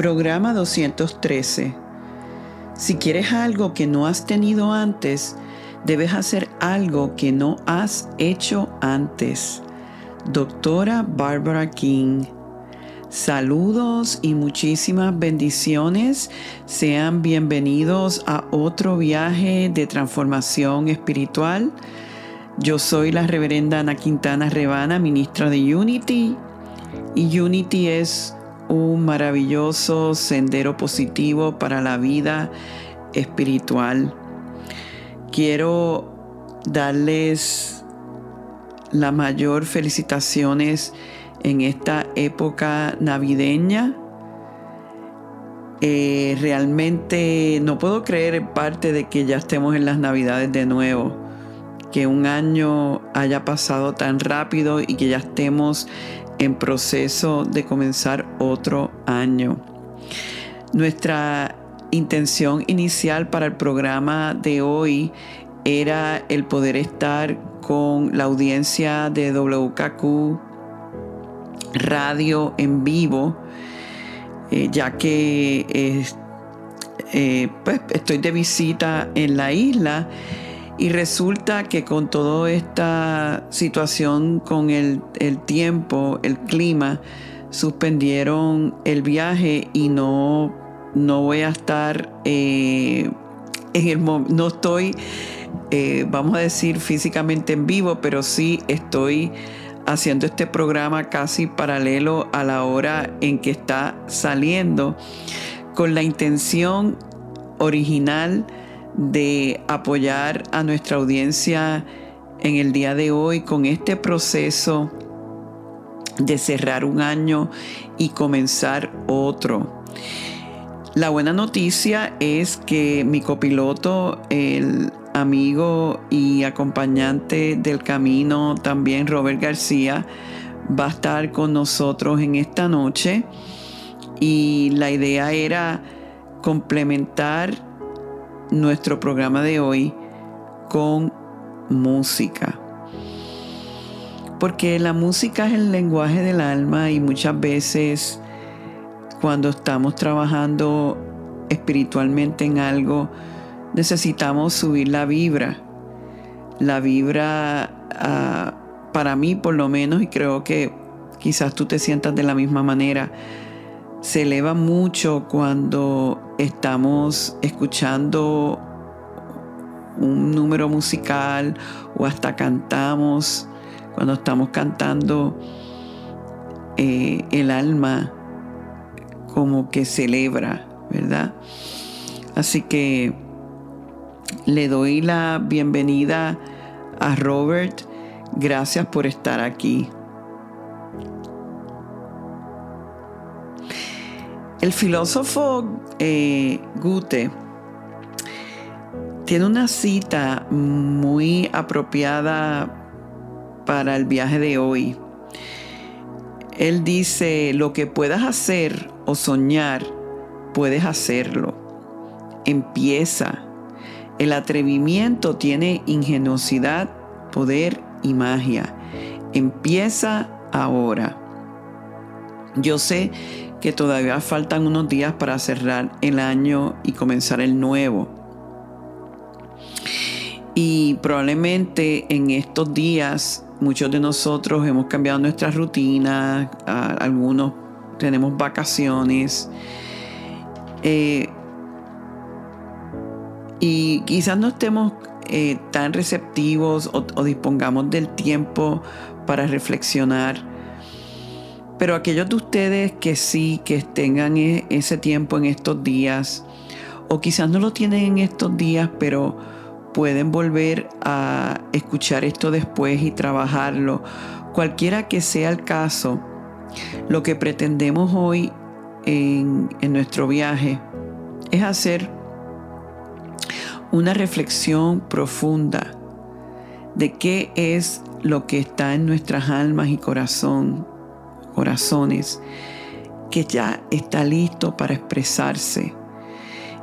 Programa 213. Si quieres algo que no has tenido antes, debes hacer algo que no has hecho antes. Doctora Barbara King. Saludos y muchísimas bendiciones. Sean bienvenidos a otro viaje de transformación espiritual. Yo soy la reverenda Ana Quintana Rebana, ministra de Unity. Y Unity es un maravilloso sendero positivo para la vida espiritual. Quiero darles la mayor felicitaciones en esta época navideña. Eh, realmente no puedo creer en parte de que ya estemos en las navidades de nuevo, que un año haya pasado tan rápido y que ya estemos en proceso de comenzar otro año. Nuestra intención inicial para el programa de hoy era el poder estar con la audiencia de WKQ radio en vivo, eh, ya que eh, pues, estoy de visita en la isla y resulta que con toda esta situación con el, tiempo, el clima, suspendieron el viaje y no, no voy a estar eh, en el no estoy, vamos a decir, físicamente en vivo, pero sí estoy haciendo este programa casi paralelo a la hora en que está saliendo, con la intención original de apoyar a nuestra audiencia en el día de hoy con este proceso de cerrar un año y comenzar otro. La buena noticia es que mi copiloto, el amigo y acompañante del camino, también Robert García, va a estar con nosotros en esta noche y la idea era complementar nuestro programa de hoy con música. Porque la música es el lenguaje del alma y muchas veces cuando estamos trabajando espiritualmente en algo, necesitamos subir la vibra. La vibra, ah, para mí por lo menos, y creo que quizás tú te sientas de la misma manera, se eleva mucho cuando estamos escuchando un número musical o hasta cantamos, cuando estamos cantando eh, el alma como que celebra, ¿verdad? Así que le doy la bienvenida a Robert. Gracias por estar aquí. El filósofo eh, Gute tiene una cita muy apropiada para el viaje de hoy. Él dice, lo que puedas hacer o soñar, puedes hacerlo. Empieza el atrevimiento tiene ingenuidad, poder y magia. Empieza ahora. Yo sé que todavía faltan unos días para cerrar el año y comenzar el nuevo. Y probablemente en estos días muchos de nosotros hemos cambiado nuestras rutinas, algunos tenemos vacaciones. Eh, y quizás no estemos eh, tan receptivos o, dispongamos del tiempo para reflexionar. Pero aquellos de ustedes que sí, que tengan e, ese tiempo en estos días, o quizás no lo tienen en estos días, pero pueden volver a escuchar esto después y trabajarlo. Cualquiera que sea el caso, lo que pretendemos hoy en, en nuestro viaje es hacer una reflexión profunda de qué es lo que está en nuestras almas y corazón, corazones, que ya está listo para expresarse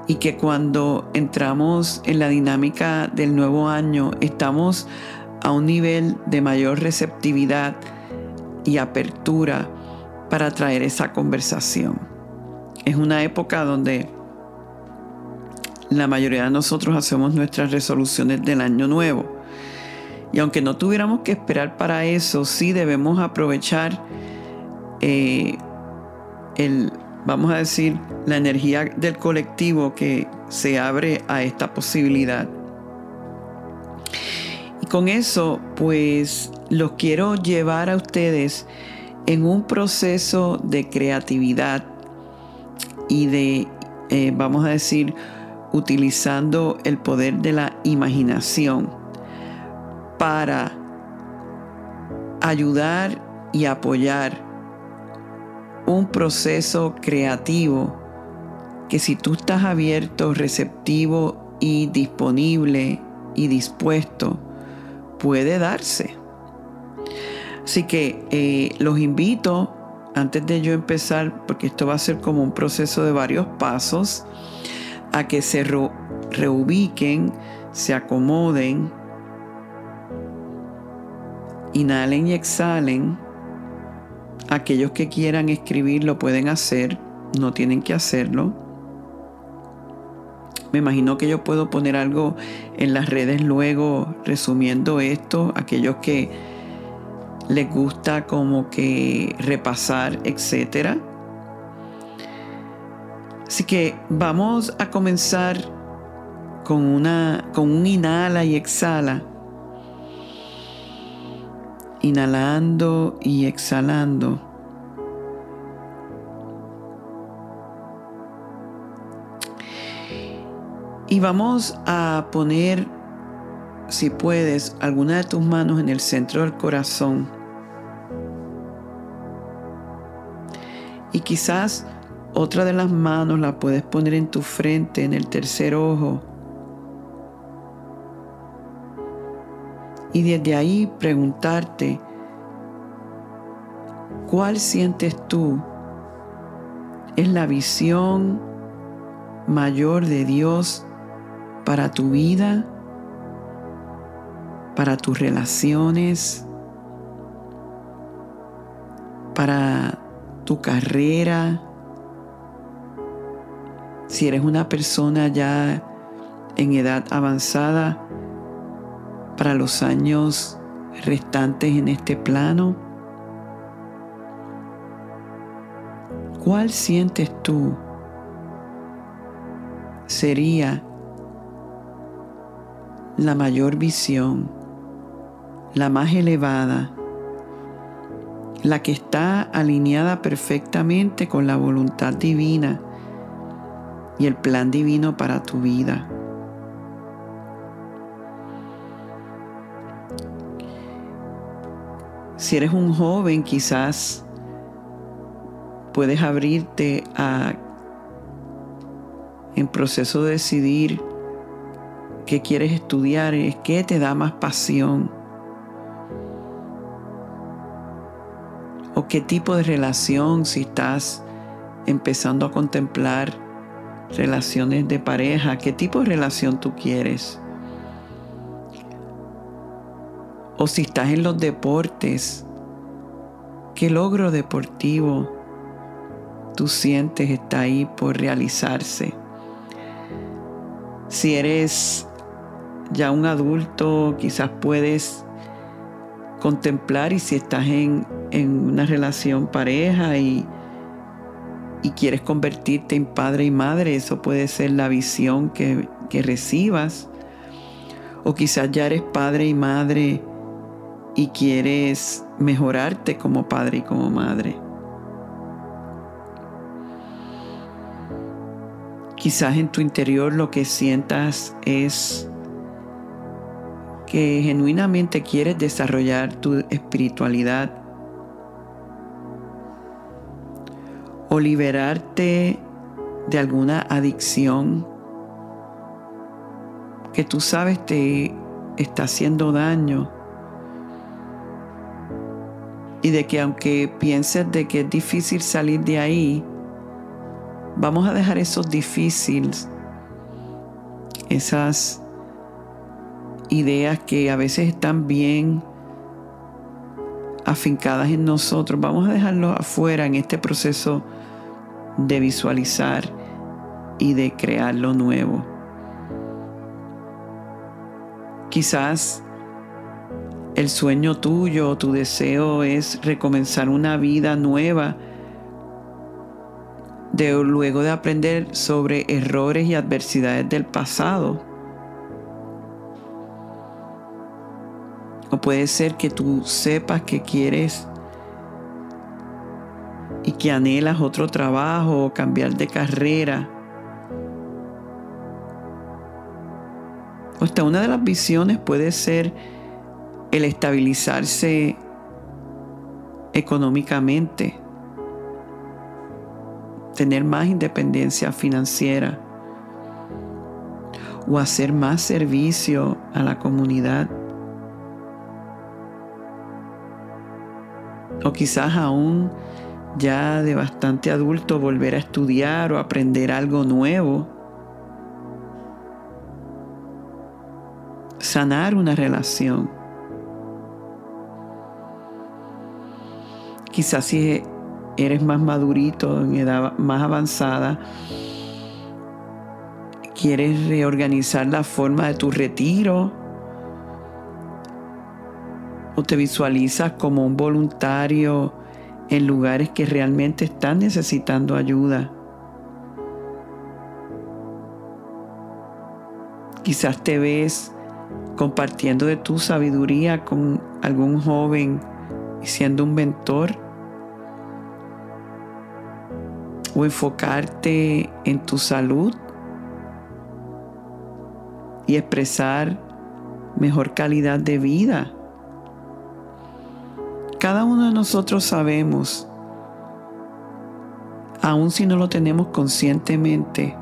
y que cuando entramos en la dinámica del nuevo año estamos a un nivel de mayor receptividad y apertura para traer esa conversación. es una época donde la mayoría de nosotros hacemos nuestras resoluciones del año nuevo. Y aunque no tuviéramos que esperar para eso, sí debemos aprovechar eh, el, vamos a decir, la energía del colectivo que se abre a esta posibilidad. Y con eso, pues los quiero llevar a ustedes en un proceso de creatividad y de, eh, vamos a decir, utilizando el poder de la imaginación para ayudar y apoyar un proceso creativo que si tú estás abierto, receptivo y disponible y dispuesto, puede darse. Así que eh, los invito, antes de yo empezar, porque esto va a ser como un proceso de varios pasos, a que se reubiquen, se acomoden, inhalen y exhalen. Aquellos que quieran escribir lo pueden hacer, no tienen que hacerlo. Me imagino que yo puedo poner algo en las redes luego resumiendo esto, aquellos que les gusta como que repasar, etcétera. Así que vamos a comenzar con, una, con un inhala y exhala. Inhalando y exhalando. Y vamos a poner, si puedes, alguna de tus manos en el centro del corazón. Y quizás otra de las manos la puedes poner en tu frente, en el tercer ojo. Y desde ahí preguntarte, ¿cuál sientes tú? ¿Es la visión mayor de Dios para tu vida? ¿Para tus relaciones? ¿Para tu carrera? Si eres una persona ya en edad avanzada para los años restantes en este plano, ¿cuál sientes tú sería la mayor visión, la más elevada, la que está alineada perfectamente con la voluntad divina y el plan divino para tu vida. Si eres un joven, quizás puedes abrirte a en proceso de decidir qué quieres estudiar, qué te da más pasión. O qué tipo de relación si estás empezando a contemplar relaciones de pareja, qué tipo de relación tú quieres. O si estás en los deportes, qué logro deportivo tú sientes está ahí por realizarse. Si eres ya un adulto, quizás puedes contemplar y si estás en, en una relación pareja y y quieres convertirte en padre y madre, eso puede ser la visión que, que recibas. O quizás ya eres padre y madre y quieres mejorarte como padre y como madre. Quizás en tu interior lo que sientas es que genuinamente quieres desarrollar tu espiritualidad o liberarte de alguna adicción que tú sabes te está haciendo daño y de que aunque pienses de que es difícil salir de ahí, vamos a dejar esos difíciles, esas ideas que a veces están bien afincadas en nosotros, vamos a dejarlos afuera en este proceso de visualizar y de crear lo nuevo. Quizás el sueño tuyo, tu deseo es recomenzar una vida nueva luego de aprender sobre errores y adversidades del pasado. O puede ser que tú sepas que quieres y que anhelas otro trabajo o cambiar de carrera. O hasta una de las visiones puede ser el estabilizarse económicamente, tener más independencia financiera o hacer más servicio a la comunidad. O quizás aún ya de bastante adulto volver a estudiar o aprender algo nuevo. Sanar una relación. Quizás si eres más madurito, en edad más avanzada, quieres reorganizar la forma de tu retiro o te visualizas como un voluntario en lugares que realmente están necesitando ayuda. Quizás te ves compartiendo de tu sabiduría con algún joven y siendo un mentor o enfocarte en tu salud y expresar mejor calidad de vida. Cada uno de nosotros sabemos, aun si no lo tenemos conscientemente,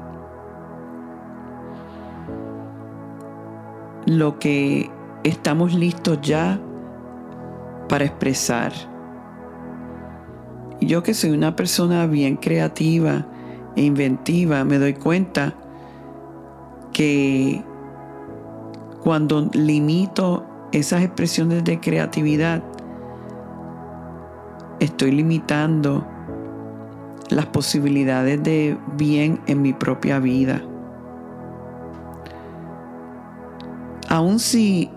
lo que estamos listos ya para expresar yo que soy una persona bien creativa e inventiva, me doy cuenta que cuando limito esas expresiones de creatividad, estoy limitando las posibilidades de bien en mi propia vida. Aun si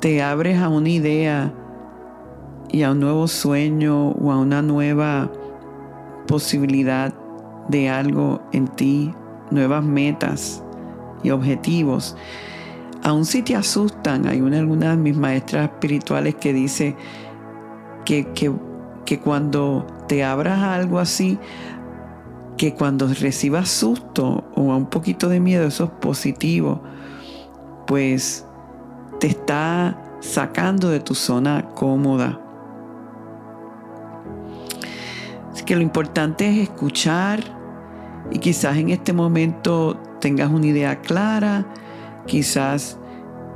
te abres a una idea y a un nuevo sueño o a una nueva posibilidad de algo en ti, nuevas metas y objetivos. Aun si te asustan, hay una, alguna de mis maestras espirituales que dice que, que cuando te abras a algo así, que cuando recibas susto o un poquito de miedo, eso es positivo, pues te está sacando de tu zona cómoda que lo importante es escuchar y quizás en este momento tengas una idea clara, quizás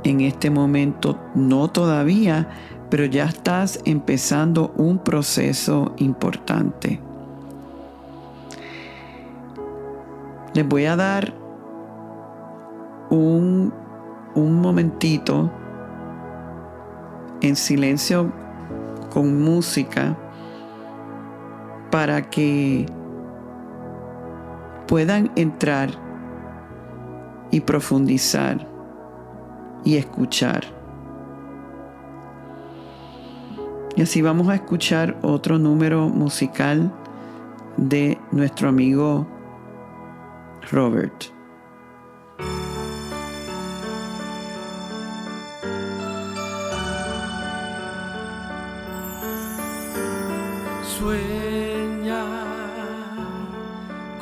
en este momento no todavía, pero ya estás empezando un proceso importante. Les voy a dar un, un momentito en silencio con música para que puedan entrar y profundizar y escuchar. Y así vamos a escuchar otro número musical de nuestro amigo Robert.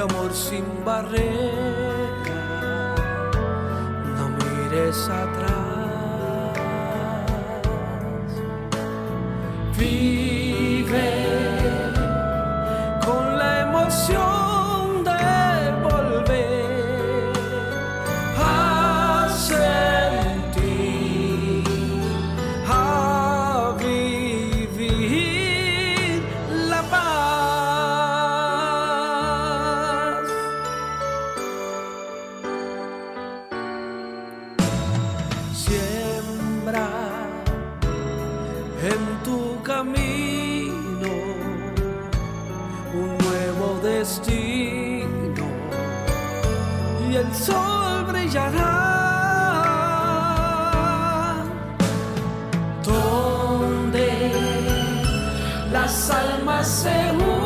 amor sin barreras. No mires atrás. Y el sol brillará. Donde las almas se unan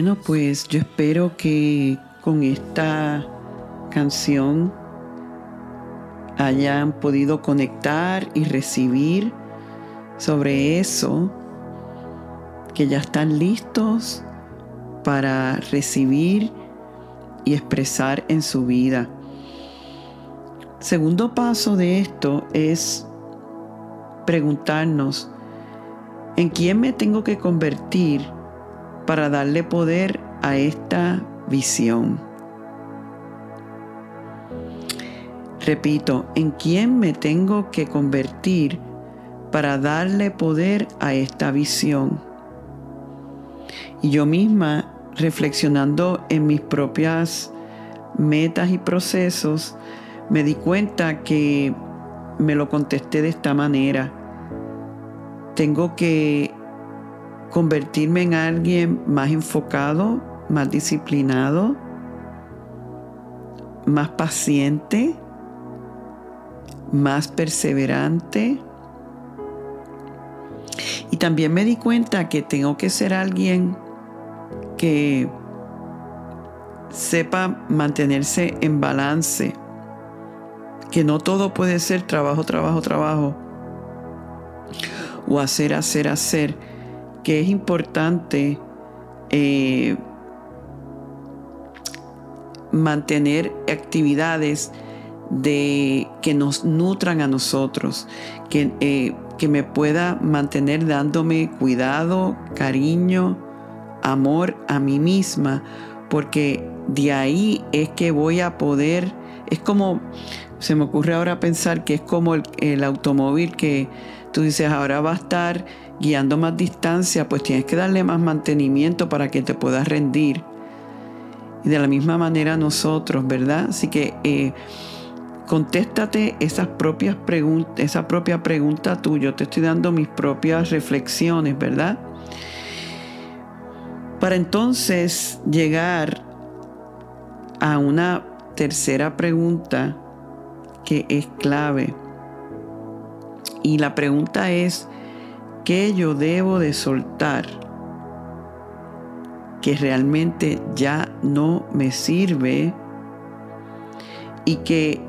Bueno, pues yo espero que con esta canción hayan podido conectar y recibir sobre eso, que ya están listos para recibir y expresar en su vida. Segundo paso de esto es preguntarnos, ¿en quién me tengo que convertir para darle poder a esta visión? Repito, ¿en quién me tengo que convertir para darle poder a esta visión? Y yo misma, reflexionando en mis propias metas y procesos, me di cuenta que me lo contesté de esta manera. Tengo que convertirme en alguien más enfocado, más disciplinado, más paciente, más perseverante. Y también me di cuenta que tengo que ser alguien que sepa mantenerse en balance, que no todo puede ser trabajo, trabajo, trabajo, o hacer, hacer, hacer, que es importante eh, mantener actividades de que nos nutran a nosotros, que, eh, que me pueda mantener dándome cuidado, cariño, amor a mí misma, porque de ahí es que voy a poder, es como, se me ocurre ahora pensar que es como el, el automóvil que tú dices, ahora va a estar guiando más distancia, pues tienes que darle más mantenimiento para que te puedas rendir. Y de la misma manera nosotros, ¿verdad? Así que eh, contéstate esas propias esa propia pregunta tuya. Te estoy dando mis propias reflexiones, ¿verdad? Para entonces llegar a una tercera pregunta que es clave. Y la pregunta es, ¿qué yo debo de soltar que realmente ya no me sirve? Y que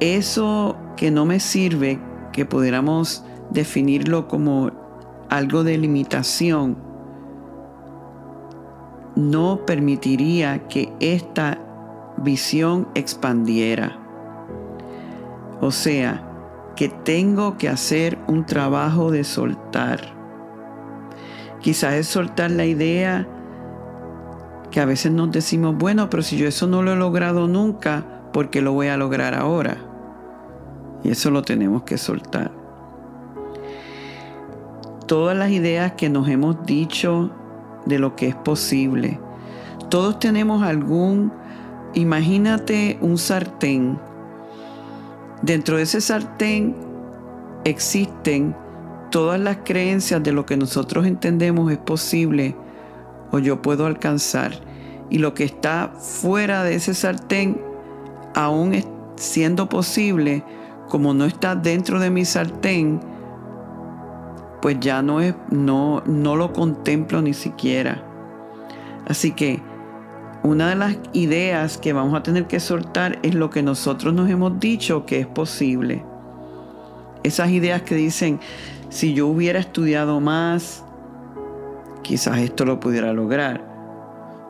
eso que no me sirve, que pudiéramos definirlo como algo de limitación, no permitiría que esta visión expandiera. O sea, que tengo que hacer un trabajo de soltar. Quizás es soltar la idea que a veces nos decimos, bueno, pero si yo eso no lo he logrado nunca, ¿por qué lo voy a lograr ahora? Y eso lo tenemos que soltar. Todas las ideas que nos hemos dicho de lo que es posible. Todos tenemos algún, imagínate un sartén. Dentro de ese sartén existen todas las creencias de lo que nosotros entendemos es posible o yo puedo alcanzar. Y lo que está fuera de ese sartén, aún siendo posible, como no está dentro de mi sartén, pues ya no, es, no, no lo contemplo ni siquiera. Así que una de las ideas que vamos a tener que soltar es lo que nosotros nos hemos dicho que es posible. Esas ideas que dicen, si yo hubiera estudiado más, quizás esto lo pudiera lograr.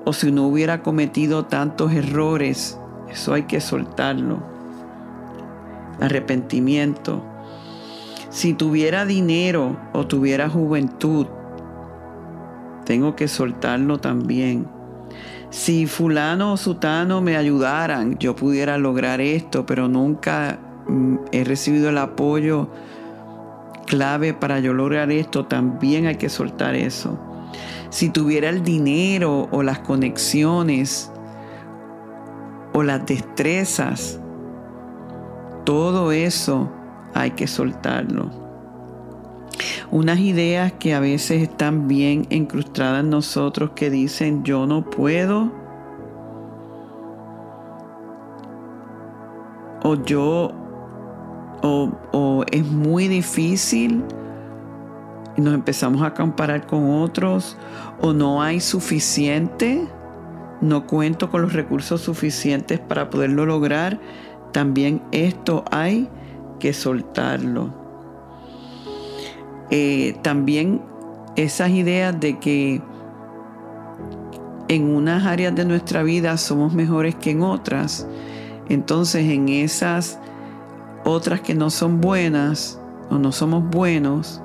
O si no hubiera cometido tantos errores, eso hay que soltarlo. Arrepentimiento si tuviera dinero o tuviera juventud, tengo que soltarlo también. Si fulano o sutano me ayudaran, yo pudiera lograr esto, pero nunca mm, he recibido el apoyo clave para yo lograr esto, también hay que soltar eso. Si tuviera el dinero o las conexiones o las destrezas, todo eso hay que soltarlo. Unas ideas que a veces están bien incrustadas en nosotros que dicen yo no puedo o yo o, o es muy difícil y nos empezamos a comparar con otros o no hay suficiente, no cuento con los recursos suficientes para poderlo lograr, también esto hay que soltarlo. Eh, también esas ideas de que en unas áreas de nuestra vida somos mejores que en otras, entonces en esas otras que no son buenas o no somos buenos,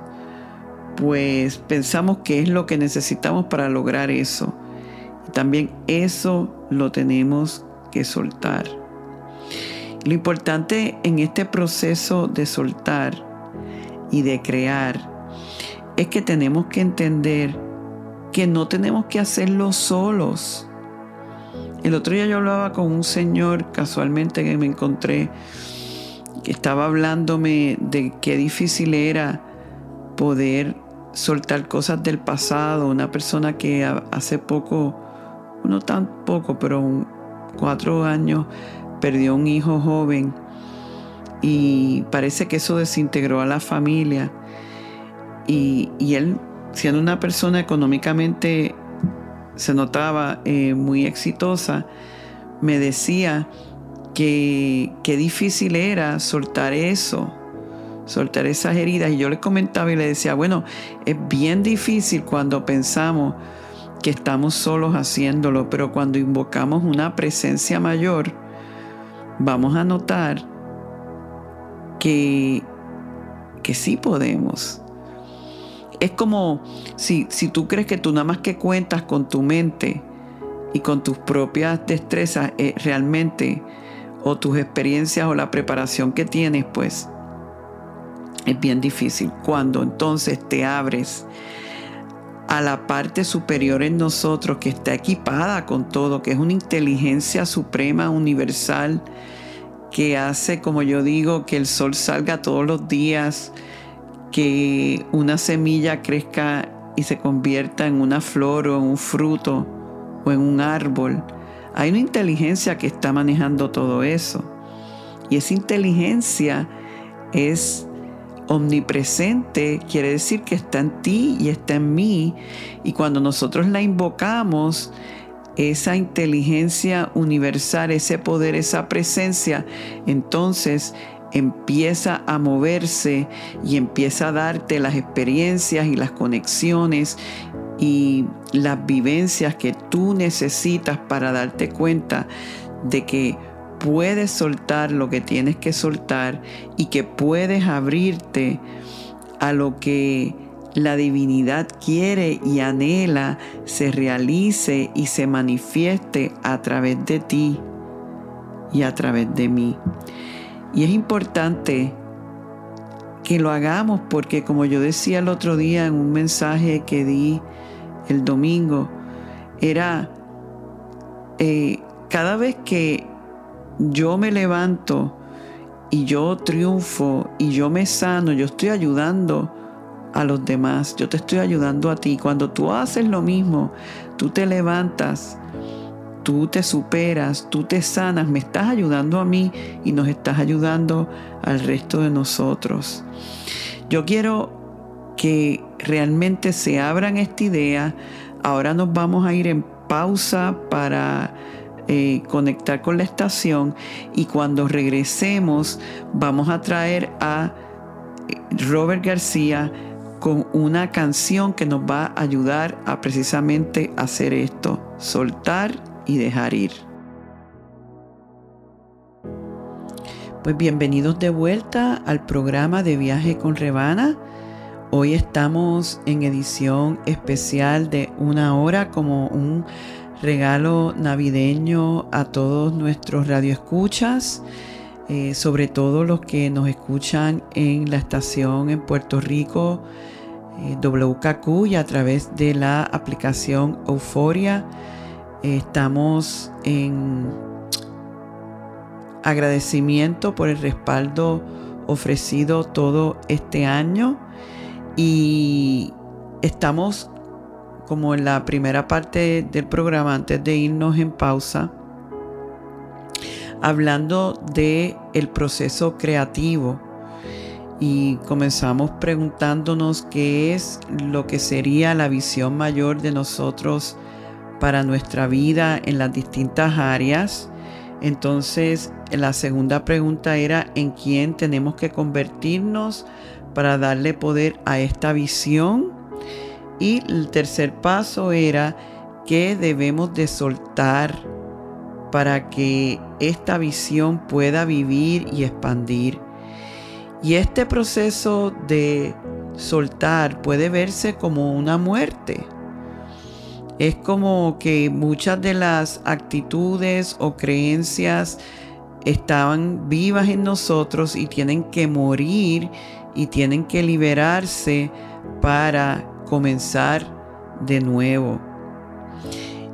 pues pensamos que es lo que necesitamos para lograr eso. También eso lo tenemos que soltar. Lo importante en este proceso de soltar y de crear es que tenemos que entender que no tenemos que hacerlo solos. El otro día yo hablaba con un señor casualmente que me encontré que estaba hablándome de qué difícil era poder soltar cosas del pasado. Una persona que hace poco, no tan poco, pero cuatro años perdió un hijo joven y parece que eso desintegró a la familia. Y, él, siendo una persona económicamente, se notaba eh, muy exitosa, me decía que difícil era soltar eso, soltar esas heridas. Y yo le comentaba y le decía, bueno, es bien difícil cuando pensamos que estamos solos haciéndolo, pero cuando invocamos una presencia mayor, vamos a notar que, que sí podemos. Es como si, si tú crees que tú nada más que cuentas con tu mente y con tus propias destrezas eh, realmente o tus experiencias o la preparación que tienes, pues es bien difícil. Cuando entonces te abres a la parte superior en nosotros que está equipada con todo, que es una inteligencia suprema, universal, que hace, como yo digo, que el sol salga todos los días, que una semilla crezca y se convierta en una flor o en un fruto o en un árbol. Hay una inteligencia que está manejando todo eso. Y esa inteligencia es omnipresente, quiere decir que está en ti y está en mí. Y cuando nosotros la invocamos, esa inteligencia universal, ese poder, esa presencia, entonces empieza a moverse y empieza a darte las experiencias y las conexiones y las vivencias que tú necesitas para darte cuenta de que puedes soltar lo que tienes que soltar y que puedes abrirte a lo que la divinidad quiere y anhela se realice y se manifieste a través de ti y a través de mí. Y es importante que lo hagamos porque como yo decía el otro día en un mensaje que di el domingo, era eh, cada vez que yo me levanto y yo triunfo y yo me sano, yo estoy ayudando a los demás, yo te estoy ayudando a ti. Cuando tú haces lo mismo, tú te levantas, tú te superas, tú te sanas, me estás ayudando a mí y nos estás ayudando al resto de nosotros. Yo quiero que realmente se abran esta idea. Ahora nos vamos a ir en pausa para eh, conectar con la estación y cuando regresemos vamos a traer a Robert García con una canción que nos va a ayudar a precisamente hacer esto, soltar y dejar ir. Pues bienvenidos de vuelta al programa de viaje con Rebana. Hoy estamos en edición especial de una hora como un regalo navideño a todos nuestros radioescuchas, eh, sobre todo los que nos escuchan en la estación en Puerto Rico, eh, WKQ y a través de la aplicación Euforia. Estamos en agradecimiento por el respaldo ofrecido todo este año y estamos como en la primera parte del programa, antes de irnos en pausa, hablando de el proceso creativo. Y comenzamos preguntándonos qué es lo que sería la visión mayor de nosotros para nuestra vida en las distintas áreas. Entonces, la segunda pregunta era en quién tenemos que convertirnos para darle poder a esta visión y el tercer paso era que debemos de soltar para que esta visión pueda vivir y expandir. Y este proceso de soltar puede verse como una muerte. Es como que muchas de las actitudes o creencias estaban vivas en nosotros y tienen que morir y tienen que liberarse para comenzar de nuevo.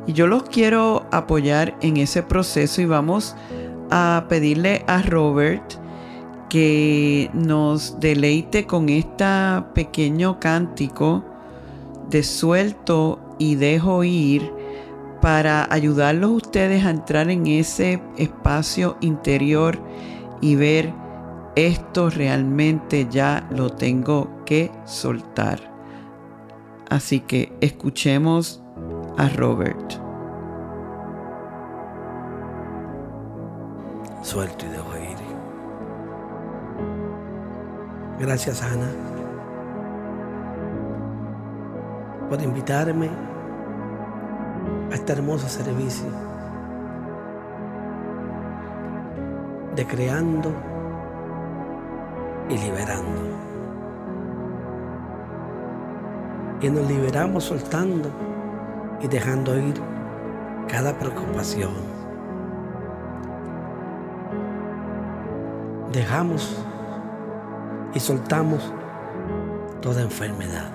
Y yo los quiero apoyar en ese proceso y vamos a pedirle a Robert que nos deleite con este pequeño cántico de suelto y dejo ir para ayudarlos ustedes a entrar en ese espacio interior y ver esto realmente ya lo tengo que soltar. Así que escuchemos a Robert. Suelto y dejo ir. Gracias Ana por invitarme a este hermoso servicio de creando y liberando. y nos liberamos soltando y dejando ir cada preocupación. Dejamos y soltamos toda enfermedad,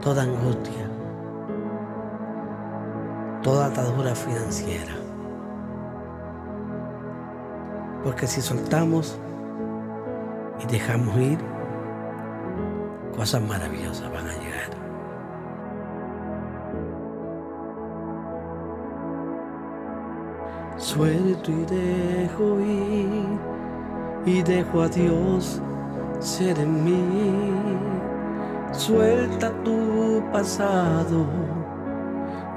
toda angustia, toda atadura financiera. Porque si soltamos y dejamos ir, cosas maravillosas van a llegar. Suelto y dejo ir y dejo a Dios ser en mí. Suelta tu pasado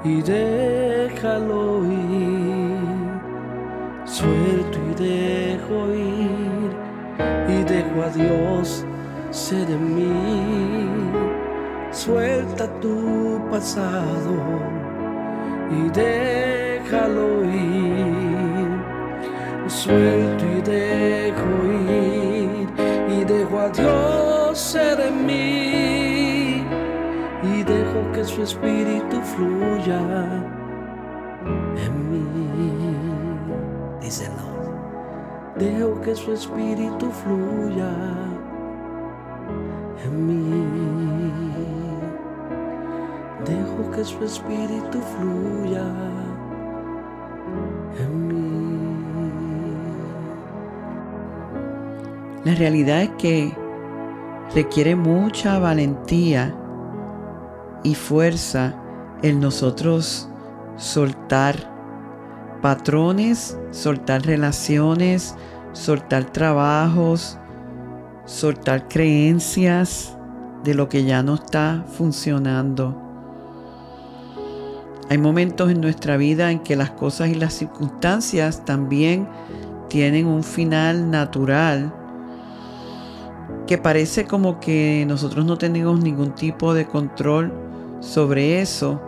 y déjalo ir. Suelto y dejo ir y dejo a Dios ser en mí. Suelta tu pasado y déjalo ir. Suelto y dejo ir y dejo a Dios ser en mí dejo que su espíritu fluya en mí. Díselo. Dejo que su espíritu fluya en mí. Dejo que su espíritu fluya en mí. La realidad es que requiere mucha valentía y fuerza el nosotros soltar patrones, soltar relaciones, soltar trabajos, soltar creencias de lo que ya no está funcionando. Hay momentos en nuestra vida en que las cosas y las circunstancias también tienen un final natural que parece como que nosotros no tenemos ningún tipo de control sobre eso.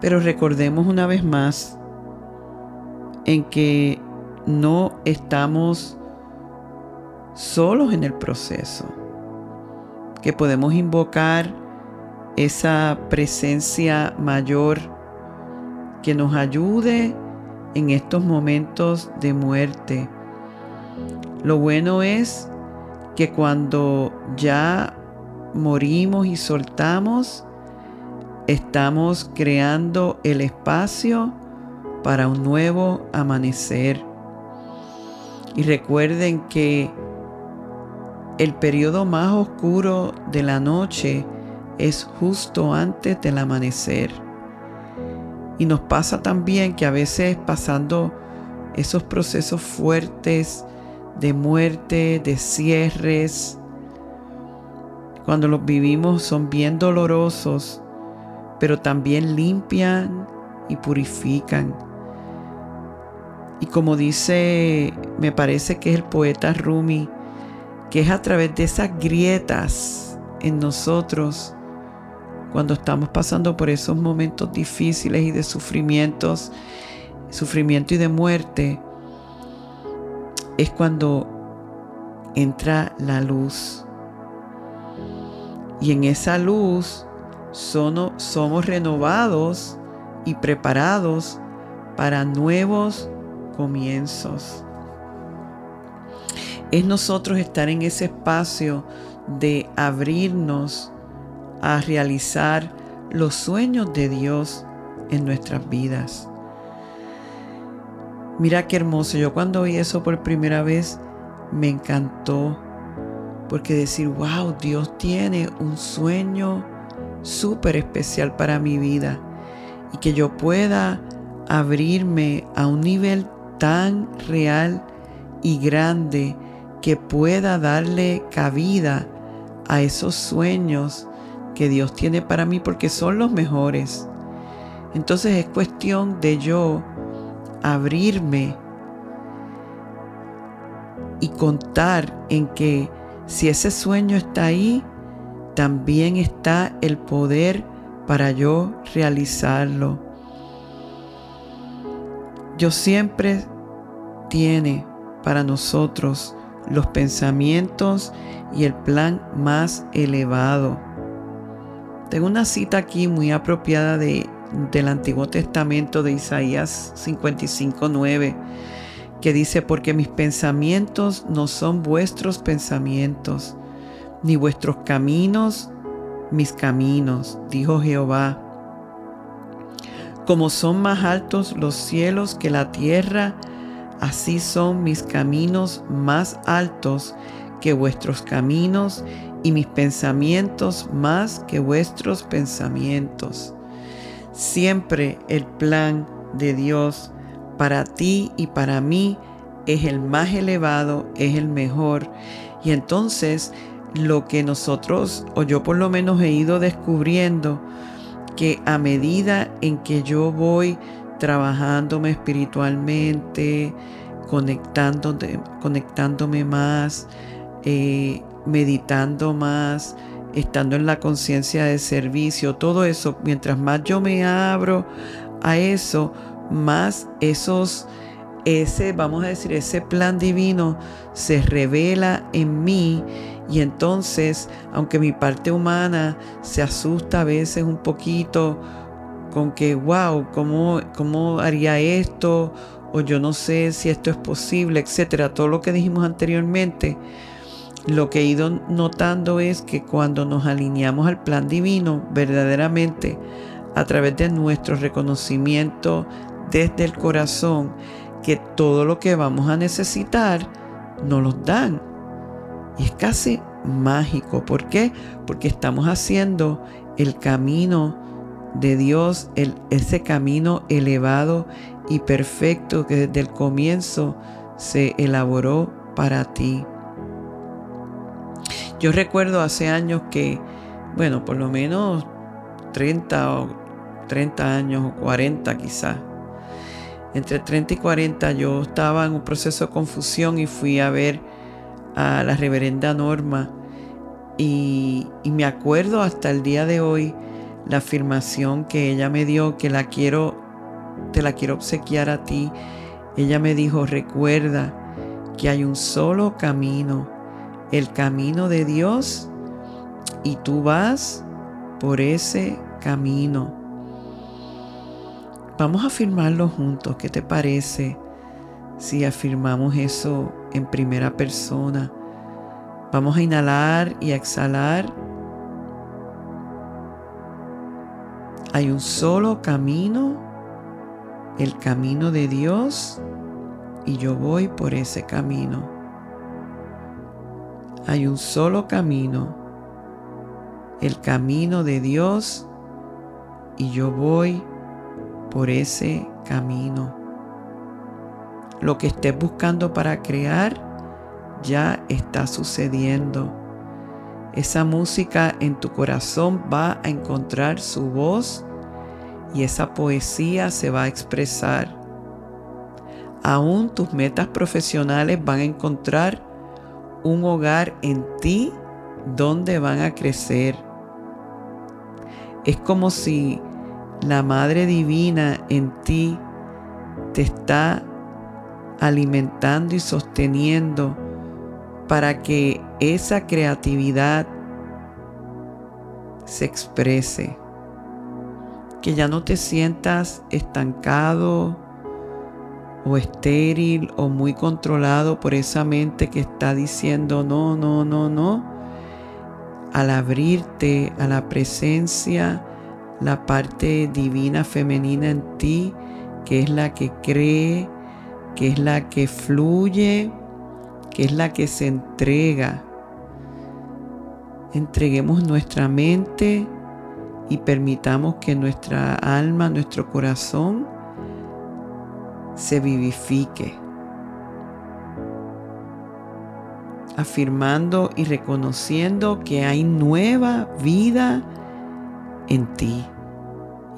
Pero recordemos una vez más en que no estamos solos en el proceso, que podemos invocar esa presencia mayor que nos ayude en estos momentos de muerte. Lo bueno es que cuando ya morimos y soltamos, estamos creando el espacio para un nuevo amanecer. Y recuerden que el periodo más oscuro de la noche es justo antes del amanecer. Y nos pasa también que a veces pasando esos procesos fuertes de muerte, de cierres, cuando los vivimos son bien dolorosos, pero también limpian y purifican. Y como dice, me parece que es el poeta Rumi, que es a través de esas grietas en nosotros, cuando estamos pasando por esos momentos difíciles y de sufrimientos, sufrimiento y de muerte, es cuando entra la luz. Y en esa luz somos renovados y preparados para nuevos comienzos. Es nosotros estar en ese espacio de abrirnos a realizar los sueños de Dios en nuestras vidas. Mira qué hermoso. Yo cuando oí eso por primera vez me encantó. Porque decir, wow, Dios tiene un sueño súper especial para mi vida. Y que yo pueda abrirme a un nivel tan real y grande que pueda darle cabida a esos sueños que Dios tiene para mí porque son los mejores. Entonces es cuestión de yo abrirme y contar en que si ese sueño está ahí, también está el poder para yo realizarlo. Yo siempre tiene para nosotros los pensamientos y el plan más elevado. Tengo una cita aquí muy apropiada de del Antiguo Testamento de Isaías 55:9, que dice, porque mis pensamientos no son vuestros pensamientos, ni vuestros caminos mis caminos, dijo Jehová. Como son más altos los cielos que la tierra, así son mis caminos más altos que vuestros caminos y mis pensamientos más que vuestros pensamientos. Siempre el plan de Dios para ti y para mí es el más elevado, es el mejor. Y entonces lo que nosotros, o yo por lo menos he ido descubriendo, que a medida en que yo voy trabajándome espiritualmente, conectándome, conectándome más, eh, meditando más, estando en la conciencia de servicio, todo eso, mientras más yo me abro a eso, más esos, ese, vamos a decir, ese plan divino se revela en mí y entonces, aunque mi parte humana se asusta a veces un poquito con que, wow, ¿cómo, cómo haría esto? O yo no sé si esto es posible, etcétera. Todo lo que dijimos anteriormente, lo que he ido notando es que cuando nos alineamos al plan divino, verdaderamente, a través de nuestro reconocimiento desde el corazón, que todo lo que vamos a necesitar nos lo dan. Y es casi mágico. ¿Por qué? Porque estamos haciendo el camino de Dios, ese camino elevado y perfecto que desde el comienzo se elaboró para ti. Yo recuerdo hace años que, bueno, por lo menos 30 o 30 años o 40 quizás, entre 30 y 40 yo estaba en un proceso de confusión y fui a ver a la reverenda Norma y, me acuerdo hasta el día de hoy la afirmación que ella me dio, que la quiero, te la quiero obsequiar a ti. Ella me dijo, recuerda que hay un solo camino, el camino de Dios, y tú vas por ese camino. Vamos a afirmarlo juntos. ¿Qué te parece si afirmamos eso en primera persona? Vamos a inhalar y exhalar. Hay un solo camino, el camino de Dios, y yo voy por ese camino. Hay un solo camino, el camino de Dios, y yo voy por ese camino. Lo que estés buscando para crear, ya está sucediendo. Esa música en tu corazón va a encontrar su voz y esa poesía se va a expresar. Aún tus metas profesionales van a encontrar un hogar en ti donde van a crecer. Es como si la Madre Divina en ti te está alimentando y sosteniendo para que esa creatividad se exprese. Que ya no te sientas estancado o estéril o muy controlado por esa mente que está diciendo no, no, no, no. Al abrirte a la presencia, la parte divina femenina en ti, que es la que cree, que es la que fluye, que es la que se entrega. Entreguemos nuestra mente y permitamos que nuestra alma, nuestro corazón se vivifique. Afirmando y reconociendo que hay nueva vida en ti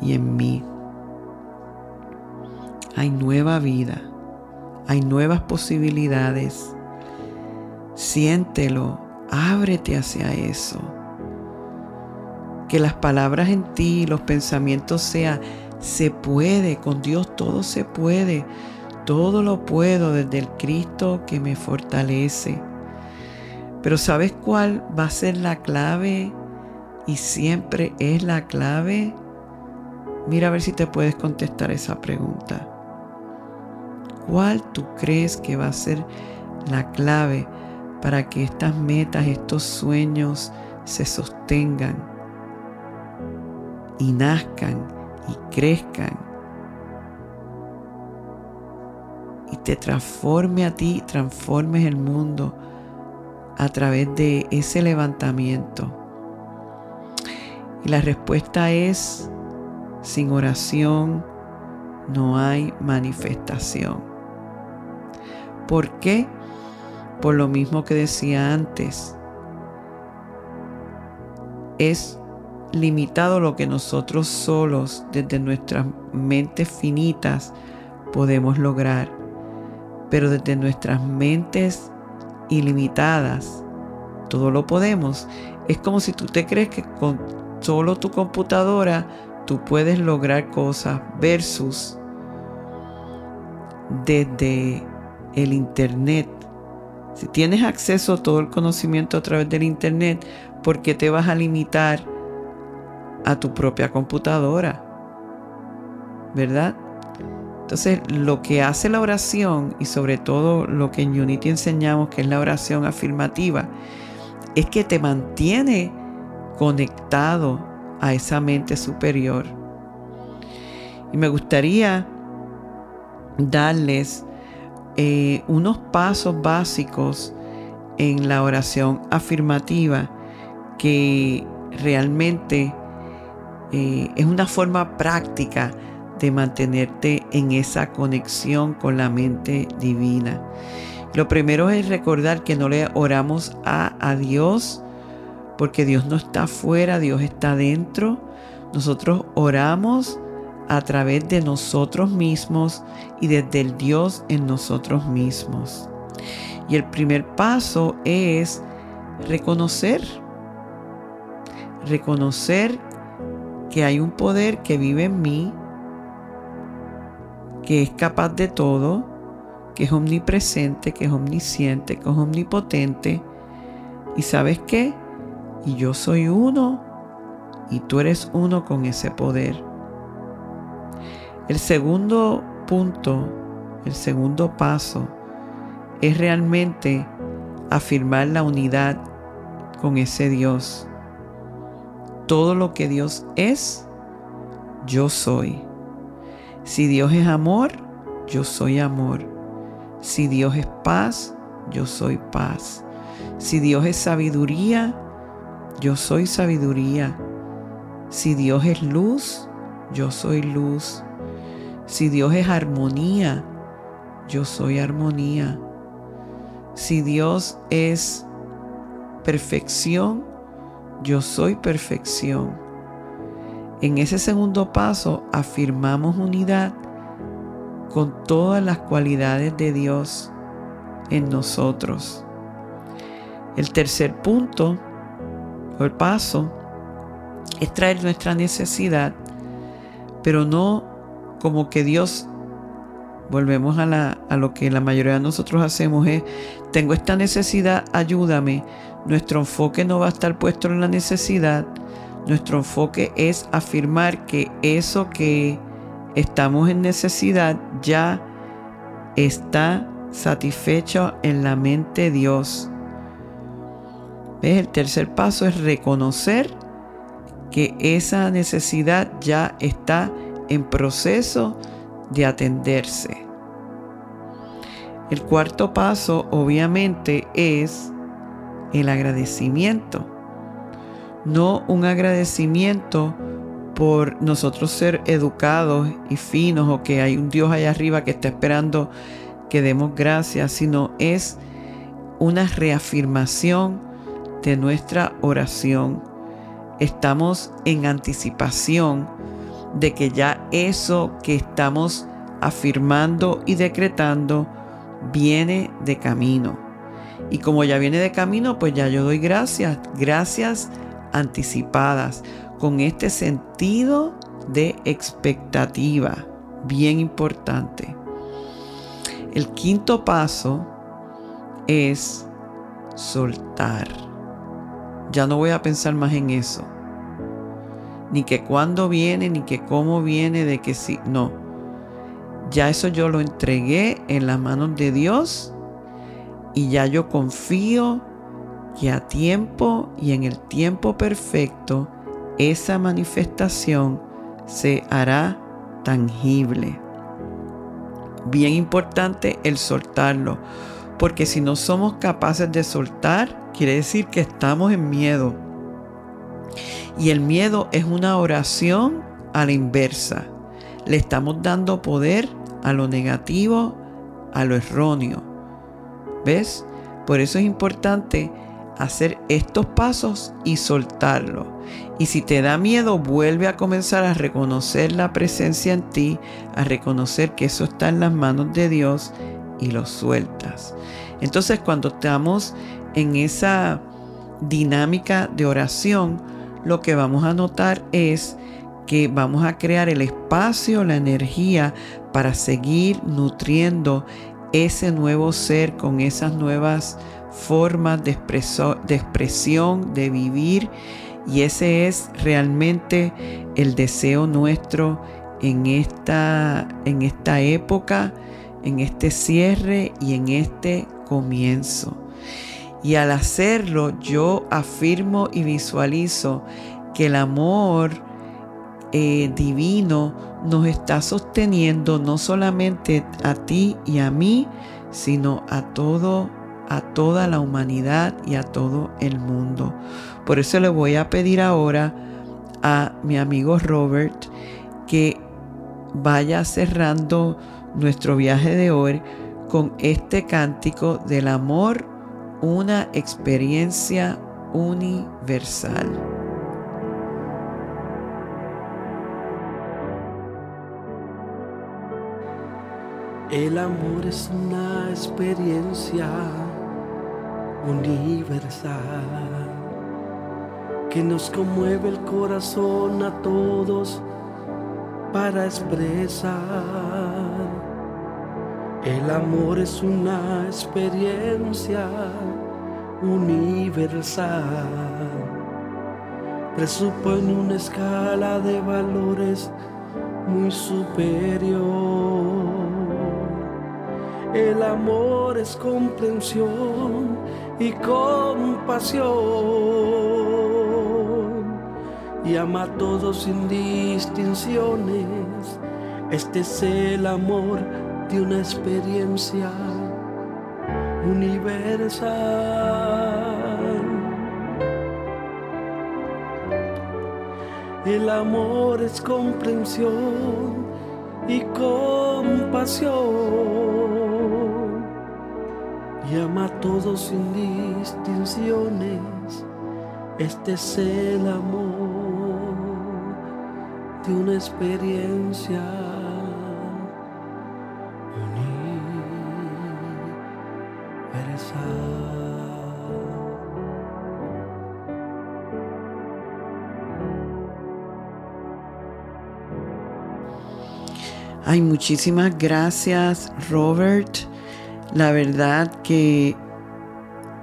y en mí. Hay nueva vida, hay nuevas posibilidades Siéntelo, ábrete hacia eso. Que las palabras en ti, los pensamientos sean, se puede, con Dios todo se puede, todo lo puedo desde el Cristo que me fortalece. Pero ¿sabes cuál va a ser la clave? Y siempre es la clave. Mira a ver si te puedes contestar esa pregunta. ¿Cuál tú crees que va a ser la clave para que estas metas, estos sueños se sostengan y nazcan y crezcan y te transforme a ti, transformes el mundo a través de ese levantamiento. La respuesta es, sin oración no hay manifestación. ¿Por qué? Por lo mismo que decía antes, es limitado lo que nosotros solos, desde nuestras mentes finitas, podemos lograr. Pero desde nuestras mentes ilimitadas, todo lo podemos. Es como si tú te crees que con solo tu computadora tú puedes lograr cosas versus desde el Internet. Si tienes acceso a todo el conocimiento a través del Internet, ¿por qué te vas a limitar a tu propia computadora? ¿Verdad? Entonces, lo que hace la oración y sobre todo lo que en Unity enseñamos, que es la oración afirmativa, es que te mantiene conectado a esa mente superior. Y me gustaría darles eh, unos pasos básicos en la oración afirmativa que realmente eh, es una forma práctica de mantenerte en esa conexión con la mente divina. Lo primero es recordar que no le oramos a, a Dios porque Dios no está afuera, Dios está dentro. Nosotros oramos a través de nosotros mismos y desde el Dios en nosotros mismos. Y el primer paso es reconocer, reconocer que hay un poder que vive en mí, que es capaz de todo, que es omnipresente, que es omnisciente, que es omnipotente. ¿Y sabes qué? Y yo soy uno y tú eres uno con ese poder. El segundo punto, el segundo paso, es realmente afirmar la unidad con ese Dios. Todo lo que Dios es, yo soy. Si Dios es amor, yo soy amor. Si Dios es paz, yo soy paz. Si Dios es sabiduría, yo soy sabiduría. Si Dios es luz, yo soy luz. Si Dios es armonía, yo soy armonía. Si Dios es perfección, yo soy perfección. En ese segundo paso afirmamos unidad con todas las cualidades de Dios en nosotros. El tercer punto el paso es traer nuestra necesidad, pero no como que Dios, volvemos a, a lo que la mayoría de nosotros hacemos, es, tengo esta necesidad, ayúdame. Nuestro enfoque no va a estar puesto en la necesidad, nuestro enfoque es afirmar que eso que estamos en necesidad ya está satisfecho en la mente de Dios. ¿Ves? El tercer paso es reconocer que esa necesidad ya está en proceso de atenderse. El cuarto paso obviamente es el agradecimiento. No un agradecimiento por nosotros ser educados y finos o que hay un Dios allá arriba que está esperando que demos gracias, sino es una reafirmación de nuestra oración. Estamos en anticipación de que ya eso que estamos afirmando y decretando viene de camino. Y como ya viene de camino, pues ya yo doy gracias, gracias anticipadas, con este sentido de expectativa, bien importante. El quinto paso es soltar. Ya no voy a pensar más en eso ni que cuándo viene, ni que cómo viene, de que sí, no. Ya eso yo lo entregué en las manos de Dios y ya yo confío que a tiempo y en el tiempo perfecto esa manifestación se hará tangible. Bien importante el soltarlo, porque si no somos capaces de soltar, quiere decir que estamos en miedo y el miedo es una oración a la inversa. Le estamos dando poder a lo negativo, a lo erróneo. ¿Ves? Por eso es importante hacer estos pasos y soltarlo. Y si te da miedo, vuelve a comenzar a reconocer la presencia en ti, a reconocer que eso está en las manos de Dios y lo sueltas. Entonces cuando estamos en esa dinámica de oración, lo que vamos a notar es que vamos a crear el espacio, la energía para seguir nutriendo ese nuevo ser con esas nuevas formas de, expresión, de vivir. Y ese es realmente el deseo nuestro en esta, en esta época, en este cierre y en este comienzo. Y al hacerlo yo afirmo y visualizo que el amor eh, divino nos está sosteniendo no solamente a ti y a mí, sino a todo a toda la humanidad y a todo el mundo. Por eso le voy a pedir ahora a mi amigo Robert que vaya cerrando nuestro viaje de hoy con este cántico del amor, una experiencia universal. El amor es una experiencia universal que nos conmueve el corazón a todos para expresar. El amor es una experiencia universal. Presupone una escala de valores muy superior. El amor es comprensión y compasión. Y ama a todos sin distinciones. Este es el amor de una experiencia universal. El amor es comprensión y compasión y ama a todos sin distinciones. Este es el amor de una experiencia Ay, muchísimas gracias, Robert. La verdad que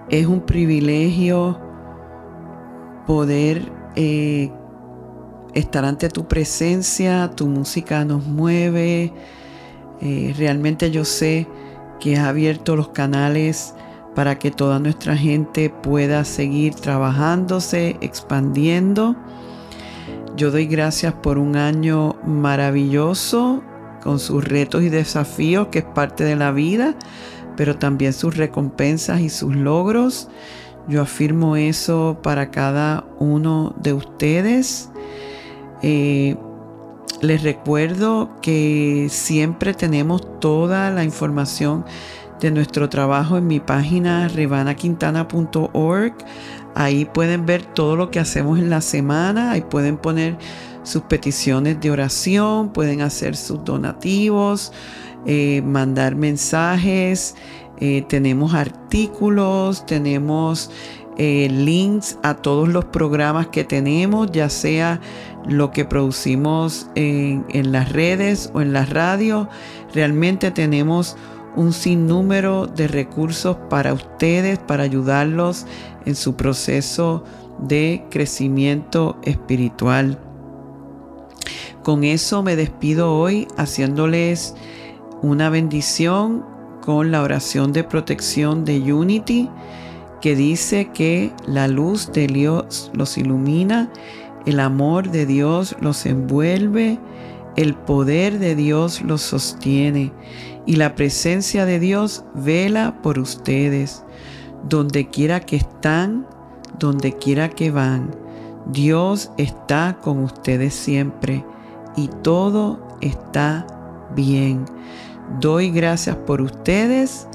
es un privilegio poder eh, estar ante tu presencia, tu música nos mueve. Eh, realmente yo sé que has abierto los canales para que toda nuestra gente pueda seguir trabajándose, expandiendo. Yo doy gracias por un año maravilloso con sus retos y desafíos que es parte de la vida pero también sus recompensas y sus logros. Yo afirmo eso para cada uno de ustedes. Eh, les recuerdo que siempre tenemos toda la información de nuestro trabajo en mi página revanaquintana.org. Ahí pueden ver todo lo que hacemos en la semana, ahí pueden poner sus peticiones de oración, pueden hacer sus donativos, eh, mandar mensajes, eh, tenemos artículos, tenemos eh, links a todos los programas que tenemos, ya sea lo que producimos en, las redes o en la radio. Realmente tenemos un sinnúmero de recursos para ustedes, para ayudarlos en su proceso de crecimiento espiritual. Con eso me despido hoy haciéndoles una bendición con la oración de protección de Unity que dice que la luz de Dios los ilumina, el amor de Dios los envuelve, el poder de Dios los sostiene y la presencia de Dios vela por ustedes. Donde quiera que están, donde quiera que van, Dios está con ustedes siempre y todo está bien. Doy gracias por ustedes,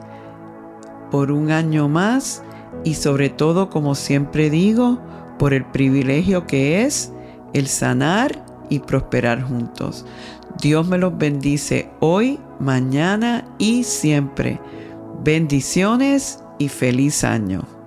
por un año más y sobre todo, como siempre digo, por el privilegio que es el sanar y prosperar juntos. Dios me los bendice hoy, mañana y siempre. Bendiciones y feliz año.